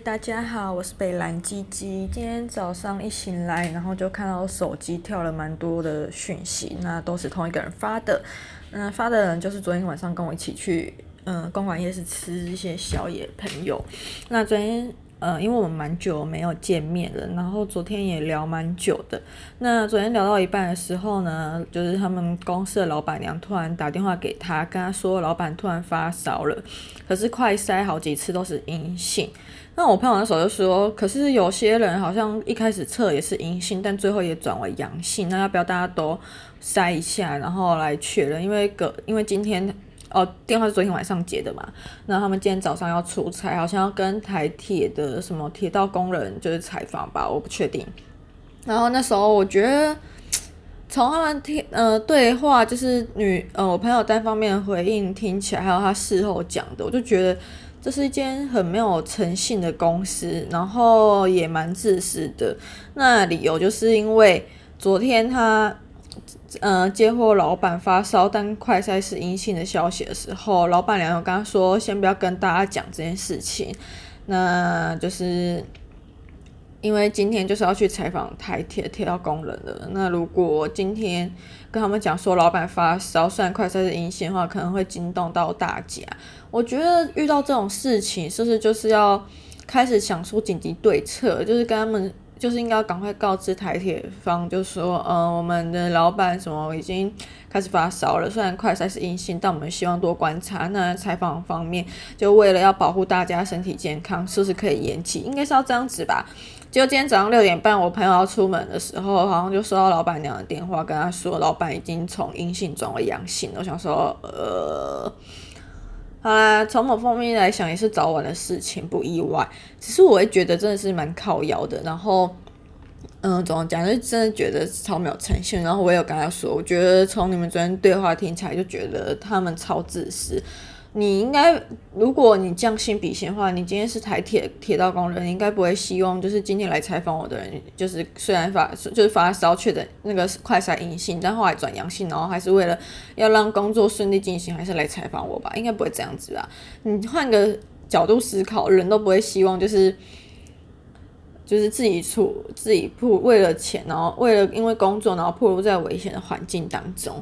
大家好，我是北蓝鸡鸡。今天早上一醒来，然后就看到手机跳了蛮多的讯息，那都是同一个人发的。那，发的人就是昨天晚上跟我一起去，嗯，公馆夜市吃一些宵夜朋友。那昨天。呃，因为我们蛮久没有见面了，然后昨天也聊蛮久的。那昨天聊到一半的时候呢，就是他们公司的老板娘突然打电话给他，跟他说老板突然发烧了，可是快筛好几次都是阴性。那我朋友那时候就说，可是有些人好像一开始测也是阴性，但最后也转为阳性，那要不要大家都筛一下，然后来确认？因为个因为今天。哦，电话是昨天晚上接的嘛？那他们今天早上要出差，好像要跟台铁的什么铁道工人就是采访吧，我不确定。然后那时候我觉得，从他们听呃对话，就是女呃我朋友单方面回应听起来，还有他事后讲的，我就觉得这是一间很没有诚信的公司，然后也蛮自私的。那理由就是因为昨天他。呃，接获老板发烧但快筛是阴性的消息的时候，老板娘有跟他说，先不要跟大家讲这件事情。那就是因为今天就是要去采访台铁铁道工人了。那如果今天跟他们讲说老板发烧，虽然快筛是阴性的话，可能会惊动到大家。我觉得遇到这种事情，是不是就是要开始想出紧急对策，就是跟他们。就是应该要赶快告知台铁方，就说，呃，我们的老板什么已经开始发烧了，虽然快筛是阴性，但我们希望多观察。那采访方面，就为了要保护大家身体健康，是不是可以延期？应该是要这样子吧。就今天早上六点半，我朋友要出门的时候，好像就收到老板娘的电话，跟他说，老板已经从阴性转为阳性。我想说，呃。好啦，从某方面来想，也是早晚的事情，不意外。只是我也觉得真的是蛮靠腰的。然后，嗯，怎么讲？就真的觉得超没有诚信。然后我也有跟他说，我觉得从你们昨天对话听起来，就觉得他们超自私。你应该，如果你将心比心的话，你今天是台铁铁道工人，应该不会希望就是今天来采访我的人，就是虽然发就是发烧确诊那个快筛阴性，但后来转阳性，然后还是为了要让工作顺利进行，还是来采访我吧？应该不会这样子啊？你换个角度思考，人都不会希望就是。就是自己出自己铺为了钱，然后为了因为工作，然后暴露在危险的环境当中。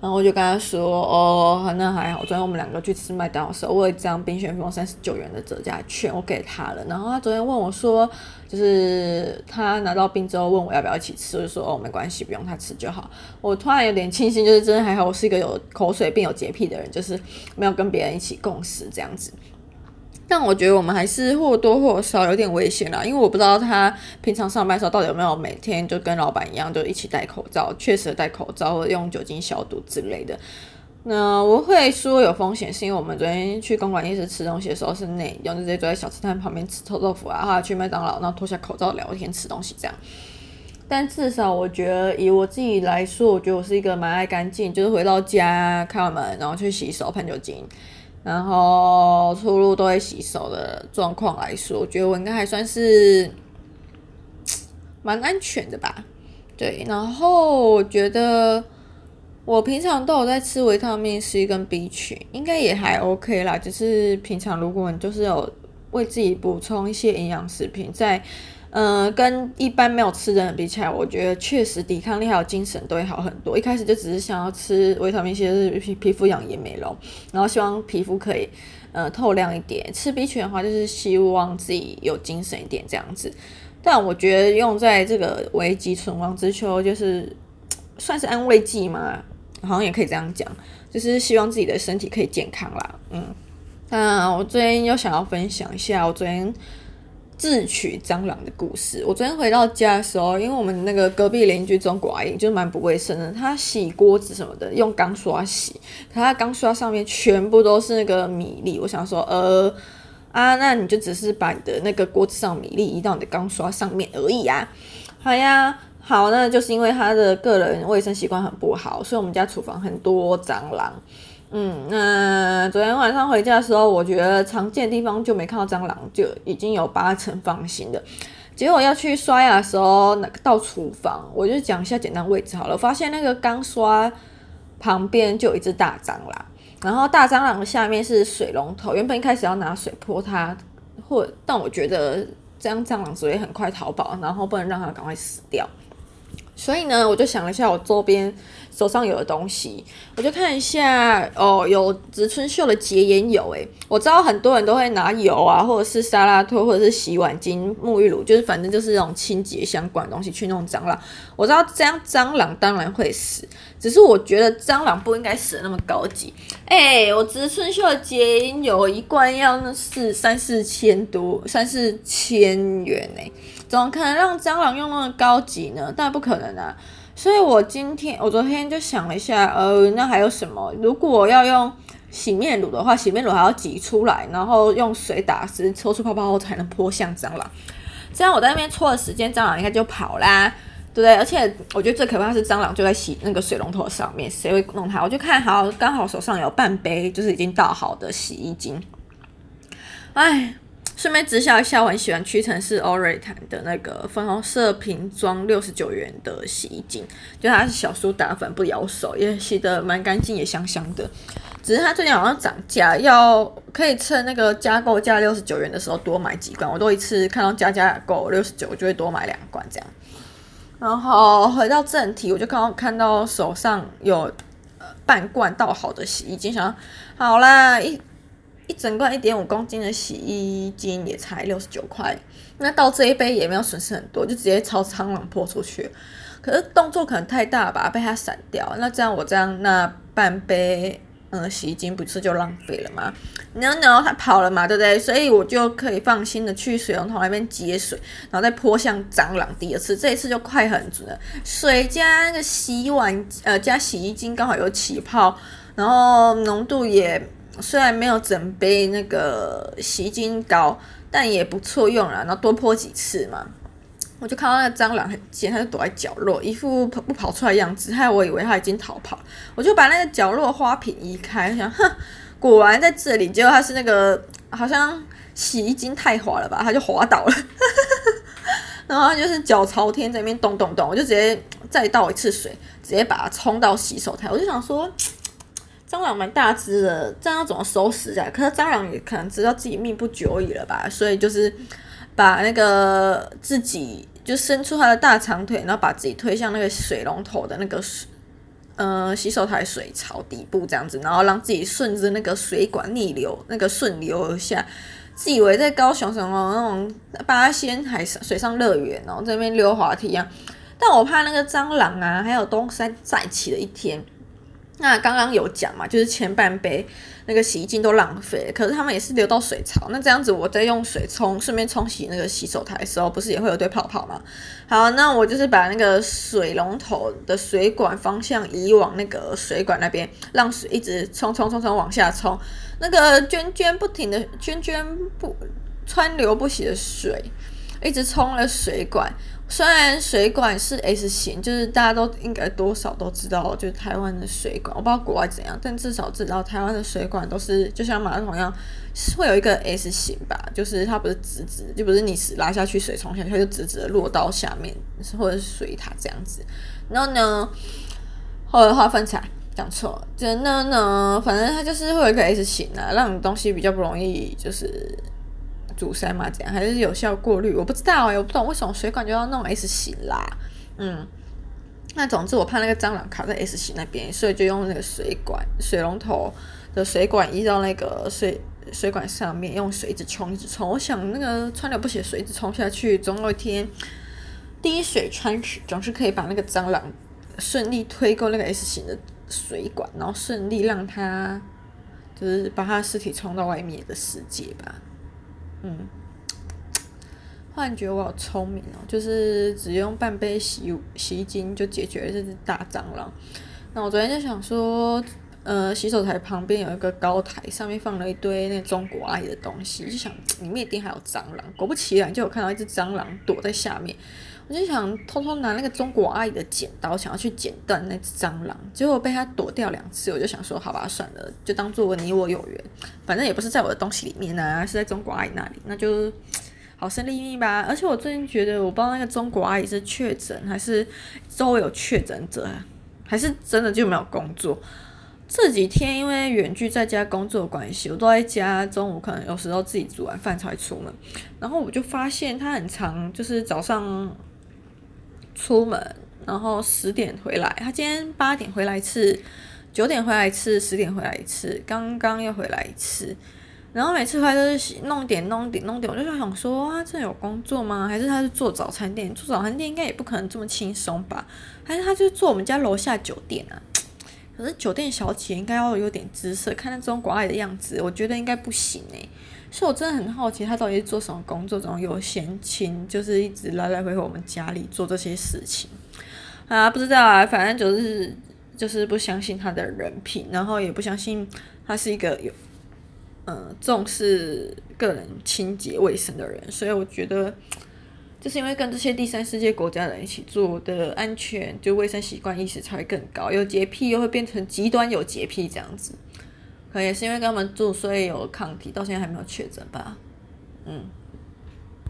然后我就跟他说：“哦，那还好。昨天我们两个去吃麦当劳时候，我有一张冰旋风三十九元的折价券，我给他了。然后他昨天问我说，就是他拿到冰之后问我要不要一起吃，我就说哦，没关系，不用他吃就好。我突然有点庆幸，就是真的还好，我是一个有口水病、有洁癖的人，就是没有跟别人一起共食这样子。”但我觉得我们还是或多或少有点危险啦，因为我不知道他平常上班的时候到底有没有每天就跟老板一样，就一起戴口罩，确实戴口罩或者用酒精消毒之类的。那我会说有风险，是因为我们昨天去公馆夜市吃东西的时候是内用，就直接坐在小吃摊旁边吃臭豆腐啊，或者去麦当劳，然后脱下口罩聊天吃东西这样。但至少我觉得以我自己来说，我觉得我是一个蛮爱干净，就是回到家开完门然后去洗手喷酒精。然后出入都会洗手的状况来说，我觉得我应该还算是蛮安全的吧。对，然后我觉得我平常都有在吃维他命 C 跟 B 群，应该也还 OK 啦。只是平常如果你就是有为自己补充一些营养食品，在。嗯、跟一般没有吃的人比起来，我觉得确实抵抗力还有精神都会好很多。一开始就只是想要吃维他命 C，就是皮皮肤养颜美容，然后希望皮肤可以呃透亮一点。吃 B 群的话，就是希望自己有精神一点这样子。但我觉得用在这个危急存亡之秋，就是算是安慰剂嘛，好像也可以这样讲，就是希望自己的身体可以健康啦。嗯，那我昨天又想要分享一下，我昨天。自取蟑螂的故事。我昨天回到家的时候，因为我们那个隔壁邻居中国阿姨就蛮不卫生的，她洗锅子什么的用钢刷洗，可她钢刷上面全部都是那个米粒。我想说，呃啊，那你就只是把你的那个锅子上米粒移到你的钢刷上面而已啊。好呀，好，那就是因为她的个人卫生习惯很不好，所以我们家厨房很多蟑螂。嗯，那昨天晚上回家的时候，我觉得常见的地方就没看到蟑螂，就已经有八成放心的。结果要去刷牙的时候，那个到厨房，我就讲一下简单位置好了。发现那个钢刷旁边就有一只大蟑螂，然后大蟑螂的下面是水龙头，原本一开始要拿水泼它，或但我觉得这样蟑螂只会很快逃跑，然后不能让它赶快死掉。所以呢，我就想了一下我周边手上有的东西，我就看一下哦，有植村秀的洁颜油，诶，我知道很多人都会拿油啊，或者是沙拉托，或者是洗碗巾、沐浴乳，就是反正就是那种清洁相关的东西去弄蟑螂。我知道这样蟑螂当然会死，只是我觉得蟑螂不应该死得那么高级。诶，我植村秀的洁颜油一罐要那是三四千多，三四千元诶。怎么可能让蟑螂用那么高级呢？当然不可能啊！所以我今天，我昨天就想了一下，呃，那还有什么？如果要用洗面乳的话，洗面乳还要挤出来，然后用水打湿，抽出泡泡后才能泼向蟑螂。这样我在那边搓的时间，蟑螂应该就跑啦，对不对？而且我觉得最可怕是蟑螂就在洗那个水龙头上面，谁会弄它？我就看好，刚好手上有半杯，就是已经倒好的洗衣精，哎。顺便直销一下，我很喜欢屈臣氏欧瑞坦的那个粉红色瓶装六十九元的洗衣精，就它是小苏打粉，不咬手，也洗得蛮干净，也香香的。只是它最近好像涨价，要可以趁那个加购价六十九元的时候多买几罐。我都一次看到加价购六十九，我就会多买两罐这样。然后回到正题，我就刚刚看到手上有半罐倒好的洗衣精，想好啦一。一整罐一点五公斤的洗衣精也才六十九块，那倒这一杯也没有损失很多，就直接朝蟑螂泼出去。可是动作可能太大吧，被它闪掉。那这样我这样那半杯嗯洗衣精不是就浪费了吗？No No，它跑了嘛，对不对？所以我就可以放心的去水龙头那边接水，然后再泼向蟑螂第二次，这一次就快很准了。水加那个洗碗呃加洗衣精刚好有起泡，然后浓度也。虽然没有整杯那个洗衣精高，但也不错用了。然后多泼几次嘛，我就看到那个蟑螂很贱，它就躲在角落，一副跑不跑出来样子，害我以为它已经逃跑。我就把那个角落花瓶移开，想哼，果然在这里。结果它是那个好像洗衣精太滑了吧，它就滑倒了。然后它就是脚朝天在那边咚咚咚，我就直接再倒一次水，直接把它冲到洗手台。我就想说。蟑螂蛮大只的，这样要怎么收拾啊？可是蟑螂也可能知道自己命不久矣了吧，所以就是把那个自己就伸出他的大长腿，然后把自己推向那个水龙头的那个水，呃，洗手台水槽底部这样子，然后让自己顺着那个水管逆流，那个顺流而下，自以为在高雄什么那种八仙海上水上乐园哦，在那边溜滑梯啊。但我怕那个蟑螂啊，还有东山再起的一天。那刚刚有讲嘛，就是前半杯那个洗衣精都浪费，可是他们也是流到水槽。那这样子，我在用水冲，顺便冲洗那个洗手台的时候，不是也会有堆泡泡吗？好，那我就是把那个水龙头的水管方向移往那个水管那边，让水一直冲冲冲冲往下冲，那个涓涓不停的涓涓不川流不息的水，一直冲了水管。虽然水管是 S 型，就是大家都应该多少都知道，就是台湾的水管，我不知道国外怎样，但至少知道台湾的水管都是就像马桶一样，是会有一个 S 型吧，就是它不是直直，就不是你拉下去水冲下去，它就直直的落到下面，或者是水塔这样子。然后呢，后来划分起来讲错，了，就那呢，反正它就是会有一个 S 型啊，让你东西比较不容易就是。堵塞嘛？这样还是有效过滤？我不知道哎、欸，我不懂为什么水管就要弄 S 型啦。嗯，那总之我怕那个蟑螂卡在 S 型那边，所以就用那个水管、水龙头的水管移到那个水水管上面，用水一直冲，一直冲。我想那个川流不息的水一直冲下去，总有一天滴水穿石，总是可以把那个蟑螂顺利推过那个 S 型的水管，然后顺利让它就是把它尸体冲到外面的世界吧。嗯，忽然觉得我好聪明哦，就是只用半杯洗洗衣精就解决了这只大蟑螂。那我昨天就想说，呃，洗手台旁边有一个高台，上面放了一堆那中国阿姨的东西，就想里面一定还有蟑螂。果不其然，就有看到一只蟑螂躲在下面。我就想偷偷拿那个中国阿姨的剪刀，想要去剪断那只蟑螂，结果被它躲掉两次。我就想说，好吧，算了，就当做你我有缘，反正也不是在我的东西里面啊，是在中国阿姨那里，那就好生利命吧。而且我最近觉得，我不知道那个中国阿姨是确诊，还是周围有确诊者，还是真的就没有工作。这几天因为远距在家工作关系，我都在家，中午可能有时候自己煮完饭才出门。然后我就发现他很常，就是早上出门，然后十点回来。他今天八点回来一次，九点回来一次，十点回来一次，刚刚又回来一次。然后每次回来都是弄点弄点弄点，我就想说啊，这有工作吗？还是他是做早餐店？做早餐店应该也不可能这么轻松吧？还是他就是做我们家楼下酒店啊？可是酒店小姐应该要有点姿色，看那种寡爱的样子，我觉得应该不行诶。所以我真的很好奇，他到底是做什么工作？这种有闲情，就是一直来来回回我们家里做这些事情啊？不知道啊，反正就是就是不相信他的人品，然后也不相信他是一个有。嗯，重视个人清洁卫生的人，所以我觉得，就是因为跟这些第三世界国家人一起住，的安全就卫生习惯意识才会更高。有洁癖又会变成极端有洁癖这样子，可能也是因为跟他们住，所以有抗体，到现在还没有确诊吧。嗯。